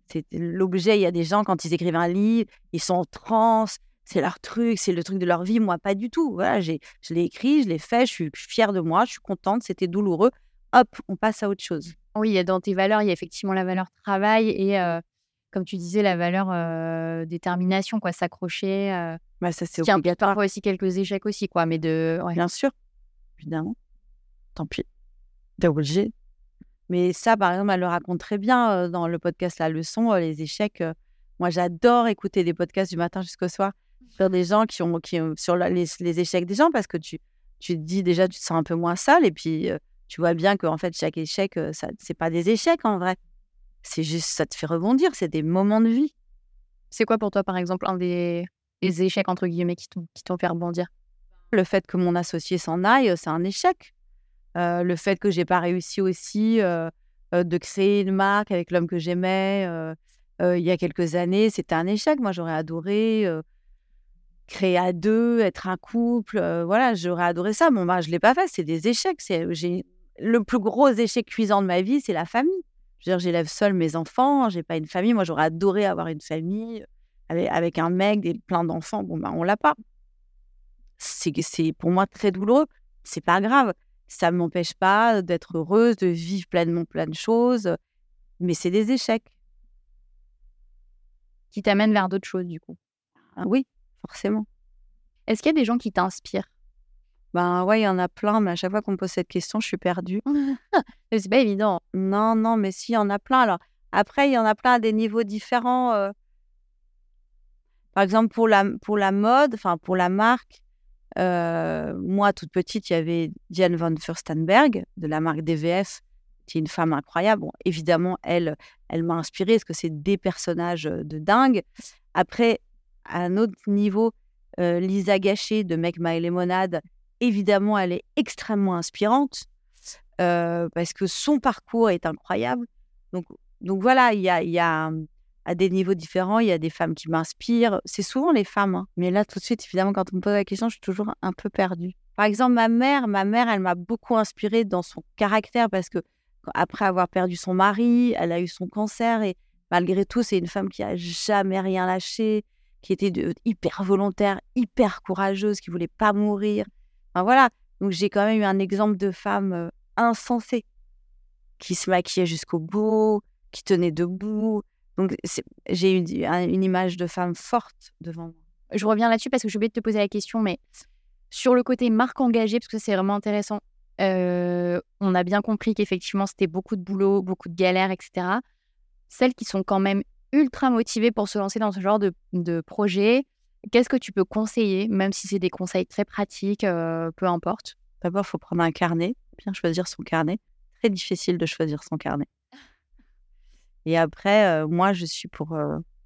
C'est l'objet. Il y a des gens, quand ils écrivent un livre, ils sont en transe. C'est leur truc, c'est le truc de leur vie. Moi, pas du tout. Voilà, j'ai, je l'ai écrit, je l'ai fait, je suis fière de moi, je suis contente, c'était douloureux. Hop, on passe à autre chose. Oui, il y a dans tes valeurs, il y a effectivement la valeur travail et, euh, comme tu disais, la valeur euh, détermination, quoi, s'accrocher. euh, Bah, ça, c'est obligatoire. parfois aussi quelques échecs aussi, quoi, mais de. ouais. Bien sûr, évidemment. Tant pis. T'es obligé. Mais ça, par exemple, elle le raconte très bien euh, dans le podcast La Leçon, euh, les échecs. euh, moi, j'adore écouter des podcasts du matin jusqu'au soir sur des gens qui ont, qui ont- sur la- les, les échecs des gens parce que tu, tu te dis déjà, tu te sens un peu moins seul et puis euh, tu vois bien qu'en fait, chaque échec, ça, c'est pas des échecs en vrai. C'est juste, ça te fait rebondir, c'est des moments de vie. C'est quoi pour toi, par exemple, un des, des échecs, entre guillemets, qui t'ont fait rebondir? Le fait que mon associé s'en aille, c'est un échec. Le fait que j'ai pas réussi aussi de créer une marque avec l'homme que j'aimais il y a quelques années, c'était un échec. Moi, j'aurais adoré créer à deux, être un couple. voilà, j'aurais adoré ça. Bon, bah, je l'ai pas fait. C'est des échecs. J'ai le plus gros échec cuisant de ma vie, c'est la famille. Je dire, j'élève seule mes enfants. J'ai pas une famille. Moi, j'aurais adoré avoir une famille avec, un mec, des, plein d'enfants. Bon, bah, on l'a pas. C'est pour moi très douloureux. C'est pas grave. Ça ne m'empêche pas d'être heureuse, de vivre pleinement plein de choses. Mais c'est des échecs. qui t'amènent vers d'autres choses, du coup Ah oui, forcément. Est-ce qu'il y a des gens qui t'inspirent? Ben ouais, il y en a plein, mais à chaque fois qu'on me pose cette question, je suis perdue. [laughs] C'est pas évident. Non, non, mais si, il y en a plein. Alors, après, il y en a plein à des niveaux différents. euh. Par exemple, pour la, pour la mode, enfin, pour la marque, moi, toute petite, il y avait Diane von Furstenberg, de la marque DVF, qui est une femme incroyable. Évidemment, elle, elle m'a inspirée, parce que c'est des personnages de dingue. Après, à un autre niveau, Lisa Gachet de Make My Lemonade, évidemment, elle est extrêmement inspirante parce que son parcours est incroyable. Donc, voilà, il y a, à des niveaux différents, il y a des femmes qui m'inspirent. C'est souvent les femmes, hein. mais là tout de suite, évidemment, quand on me pose la question, je suis toujours un peu perdue. Par exemple, ma mère, ma mère, elle m'a beaucoup inspirée dans son caractère parce que après avoir perdu son mari, elle a eu son cancer et malgré tout, c'est une femme qui a jamais rien lâché, qui était de- hyper volontaire, hyper courageuse, qui voulait pas mourir. Voilà. Donc j'ai quand même eu un exemple de femme euh, insensée qui se maquillait jusqu'au bout, qui tenait debout. Donc j'ai eu un- une image de femme forte devant moi. Je reviens là-dessus parce que j'ai oublié de te poser la question, mais sur le côté marque engagée, parce que c'est vraiment intéressant, euh, on a bien compris qu'effectivement, c'était beaucoup de boulot, beaucoup de galères, etc. Celles qui sont quand même ultra motivées pour se lancer dans ce genre de, de projet, qu'est-ce que tu peux conseiller, même si c'est des conseils très pratiques, euh, peu importe? D'abord, il faut prendre un carnet, bien choisir son carnet. Très difficile de choisir son carnet. Et après, moi, je suis pour.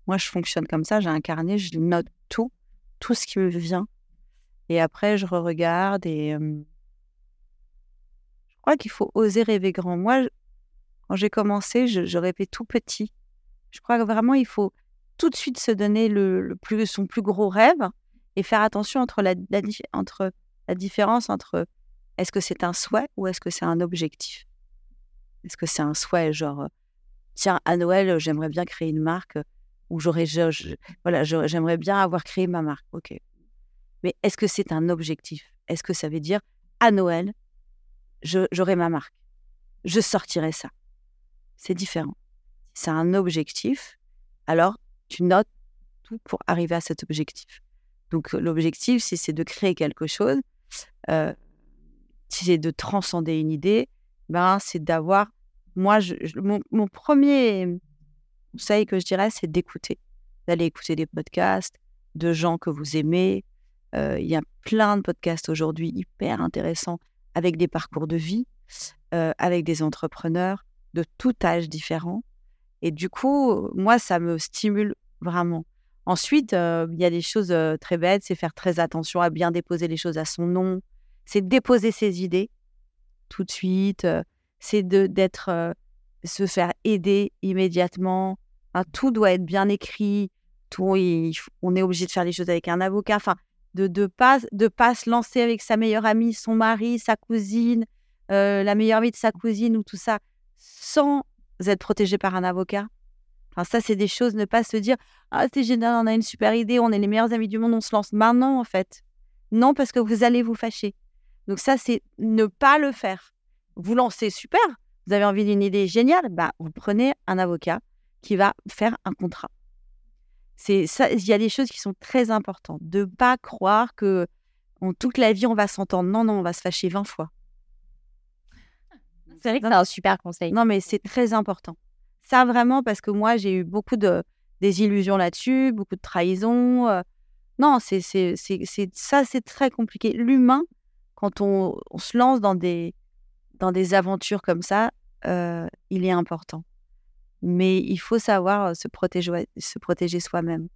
moi, je fonctionne comme ça. J'ai un carnet, je note tout, tout ce qui me vient. Et après, je re-regarde et je crois qu'il faut oser rêver grand. Moi, quand j'ai commencé, je, rêvais tout petit. Je crois que vraiment, il faut tout de suite se donner le, plus, son plus gros rêve et faire attention entre la, différence entre est-ce que c'est un souhait ou est-ce que c'est un objectif? Est-ce que c'est un souhait, genre, tiens, à Noël, j'aimerais bien créer une marque où j'aurais, voilà, j'aimerais bien avoir créé ma marque. Ok. Mais est-ce que c'est un objectif? Est-ce que ça veut dire à Noël, j'aurai ma marque, je sortirai ça C'est différent. Si c'est un objectif, alors tu notes tout pour arriver à cet objectif. Donc l'objectif, si c'est de créer quelque chose, si c'est de transcender une idée, ben c'est d'avoir. Moi, mon, premier conseil que je dirais, c'est d'écouter, d'aller écouter des podcasts de gens que vous aimez. Euh, Il y a plein de podcasts aujourd'hui hyper intéressants avec des parcours de vie, euh, avec des entrepreneurs de tout âge différent. Et du coup, moi, ça me stimule vraiment. Ensuite, euh, il y a des choses très bêtes, c'est faire très attention à bien déposer les choses à son nom, c'est déposer ses idées tout de suite, c'est de d'être se faire aider immédiatement. Enfin, tout doit être bien écrit. Tout, on est obligé de faire les choses avec un avocat. Enfin, de de pas de pas se lancer avec sa meilleure amie, son mari, sa cousine, la meilleure amie de sa cousine ou tout ça, sans être protégé par un avocat. Enfin, ça, c'est des choses. Ne pas se dire ah c'est génial, on a une super idée, on est les meilleurs amis du monde, on se lance maintenant en fait. Non, parce que vous allez vous fâcher. Donc ça, c'est ne pas le faire. Vous lancez, super. Vous avez envie d'une idée géniale, bah, vous prenez un avocat qui va faire un contrat. C'est ça. Il y a des choses qui sont très importantes. De pas croire que en toute la vie on va s'entendre. Non, non, on va se fâcher 20 fois. C'est vrai que c'est un super conseil. Non, mais c'est très important. Ça vraiment parce que moi j'ai eu beaucoup de désillusions là-dessus, beaucoup de trahisons. euh. Non, c'est ça c'est très compliqué. L'humain, quand on, on se lance dans des dans des aventures comme ça, euh, il est important. Mais il faut savoir se protéger se protéger soi-même.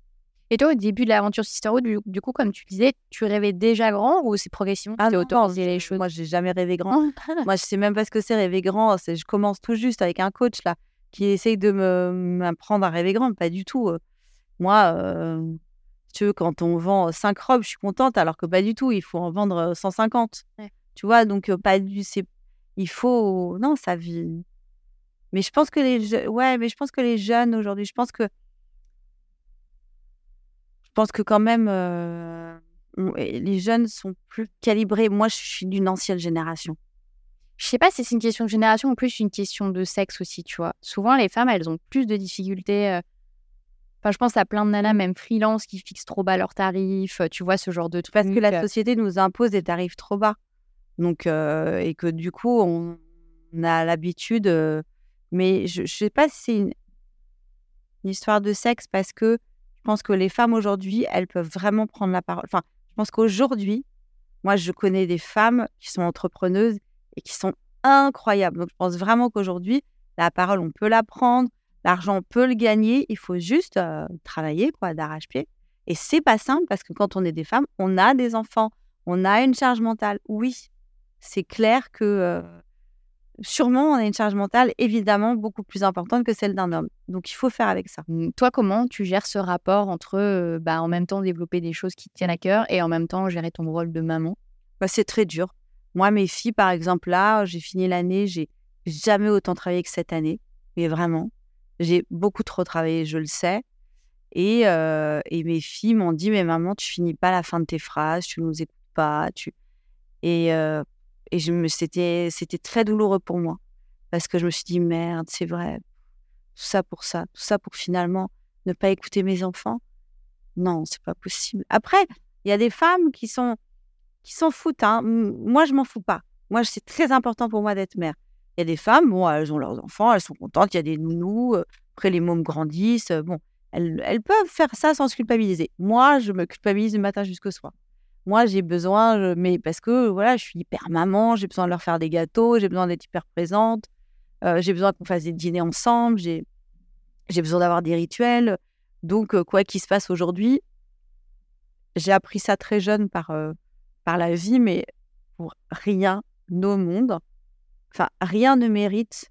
Et toi, au début de l'aventure Sisterhood, du, du coup, comme tu disais, tu rêvais déjà grand ou c'est progression Ah non, autorisé les choses? Moi, j'ai jamais rêvé grand. [laughs] Moi, je sais même pas ce que c'est rêver grand. Je commence tout juste avec un coach là qui essaye de me m'apprendre à rêver grand. Pas du tout. Moi, euh, tu veux, quand on vend 5 robes, je suis contente, alors que pas du tout. Il faut en vendre euh, 150. Ouais. Tu vois, donc pas du. C'est, il faut. Non, ça vit. Mais je pense que les, je- ouais, mais je pense que les jeunes aujourd'hui, je pense que, je pense que quand même, euh, les jeunes sont plus calibrés. Moi, je suis d'une ancienne génération. Je sais pas si c'est une question de génération ou plus une question de sexe aussi, tu vois. Souvent, les femmes, elles ont plus de difficultés. euh, Enfin, je pense à plein de nanas, même freelance, qui fixent trop bas leurs tarifs, euh, tu vois, ce genre de trucs. Parce que la société nous impose des tarifs trop bas. Donc, et que du coup, on, a l'habitude. mais je ne sais pas si c'est une, histoire de sexe parce que je pense que les femmes aujourd'hui, elles peuvent vraiment prendre la parole. Enfin, je pense qu'aujourd'hui, moi, je connais des femmes qui sont entrepreneuses et qui sont incroyables. Donc, je pense vraiment qu'aujourd'hui, la parole, on peut la prendre. L'argent, on peut le gagner. Il faut juste travailler, quoi, d'arrache-pied. Et c'est pas simple parce que quand on est des femmes, on a des enfants, on a une charge mentale. Oui, c'est clair que euh, sûrement on a une charge mentale évidemment beaucoup plus importante que celle d'un homme. Donc il faut faire avec ça. Mm, Toi, comment tu gères ce rapport entre, euh, bah, en même temps, développer des choses qui te tiennent à cœur et en même temps, gérer ton rôle de maman? Bah, c'est très dur. Moi, mes filles, par exemple, là, j'ai fini l'année, j'ai jamais autant travaillé que cette année, mais vraiment, j'ai beaucoup trop travaillé, je le sais. Et, euh, et mes filles m'ont dit, mais maman, tu finis pas la fin de tes phrases, tu nous écoutes pas, tu et euh, et je me c'était c'était très douloureux pour moi parce que je me suis dit merde, c'est vrai, tout ça pour ça, tout ça pour finalement ne pas écouter mes enfants. Non, c'est pas possible. Après, il y a des femmes qui sont qui s'en foutent. Hein. Moi, je m'en fous pas. Moi, c'est très important pour moi d'être mère. Il y a des femmes, bon, elles ont leurs enfants, elles sont contentes, il y a des nounous, après les mômes grandissent, bon, elles, elles peuvent faire ça sans se culpabiliser. Moi, je me culpabilise du matin jusqu'au soir. Moi, j'ai besoin, mais parce que voilà, je suis hyper maman, j'ai besoin de leur faire des gâteaux, j'ai besoin d'être hyper présente, euh, j'ai besoin qu'on fasse des dîners ensemble, j'ai besoin d'avoir des rituels. Donc, euh, quoi qu'il se passe aujourd'hui, j'ai appris ça très jeune par, euh, par la vie, mais pour rien au monde, enfin, rien ne mérite,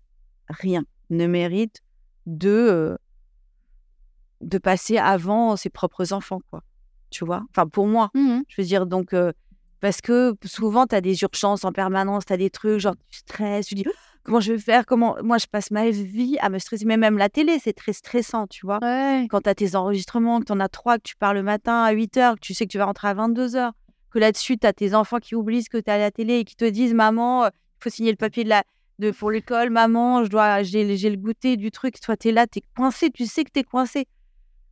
rien ne mérite de, de passer avant ses propres enfants, quoi. Tu vois? Enfin, pour moi, Mmh je veux dire, donc, euh, parce que souvent, tu as des urgences en permanence, tu as des trucs, genre, tu stresses, tu dis, «Oh, comment je vais faire? Comment... Moi, je passe ma vie à me stresser, mais même la télé, c'est très stressant, tu vois? Ouais. quand tu as tes enregistrements, que tu en as trois, que tu pars le matin à 8 heures, que tu sais que tu vas rentrer à 22 heures, que là-dessus, tu as tes enfants qui oublient ce que tu as à la télé et qui te disent Maman, il faut signer le papier de la, de, pour l'école, maman, je dois, j'ai, j'ai le goûter du truc. Toi, tu es là, tu es coincé, tu sais que tu es coincé.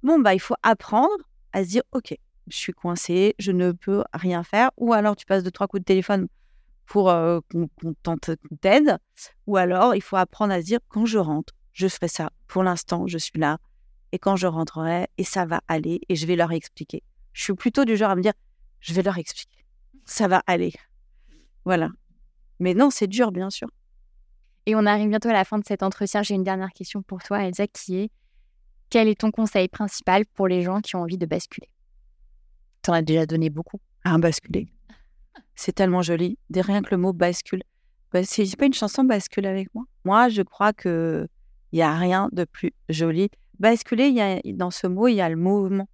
Bon, bah, il faut apprendre à se dire Ok, je suis coincé, je ne peux rien faire. Ou alors, tu passes deux, trois coups de téléphone pour euh, qu'on, qu'on t'aide. Ou alors, il faut apprendre à se dire Quand je rentre, je ferai ça. Pour l'instant, je suis là et quand je rentrerai, et ça va aller, et je vais leur expliquer. Je suis plutôt du genre à me dire, je vais leur expliquer. Ça va aller. Voilà. Mais non, c'est dur, bien sûr. Et on arrive bientôt à la fin de cet entretien. J'ai une dernière question pour toi, Elsa, qui est quel est ton conseil principal pour les gens qui ont envie de basculer? Tu en as déjà donné beaucoup. Un basculer. C'est tellement joli. Dès rien que le mot bascule. Bah, c'est c'est pas une chanson bascule avec moi. Moi, je crois que il y a rien de plus joli. Basculer, y a, dans ce mot, il y a le mouvement.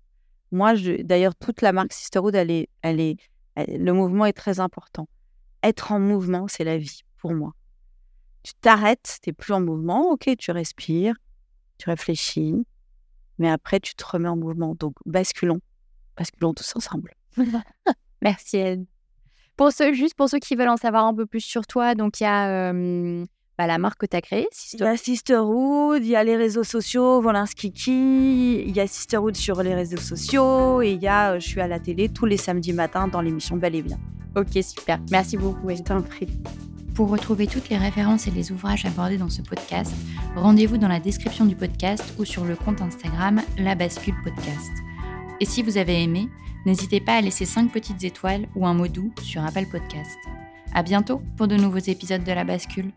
Moi, d'ailleurs, toute la marque Sisterhood, elle est, elle est, le mouvement est très important. Être en mouvement, c'est la vie pour moi. Tu t'arrêtes, tu n'es plus en mouvement, ok, tu respires, tu réfléchis, mais après, tu te remets en mouvement. Donc, basculons, basculons tous ensemble. [laughs] Merci, Ed. Pour ceux, juste pour ceux qui veulent en savoir un peu plus sur toi, donc il y a euh, bah, la marque que tu as créée, Il y Sister- a Sisterhood, il y a les réseaux sociaux, voilà ce kiki, il y a Sisterhood sur les réseaux sociaux, et il y a, euh, je suis à la télé tous les samedis matins dans l'émission Bel et Bien. Ok, super. Merci beaucoup, Ed. C'est un prix. Pour retrouver toutes les références et les ouvrages abordés dans ce podcast, rendez-vous dans la description du podcast ou sur le compte Instagram La Bascule Podcast. Et si vous avez aimé, n'hésitez pas à laisser 5 petites étoiles ou un mot doux sur Apple Podcast. À bientôt pour de nouveaux épisodes de La Bascule.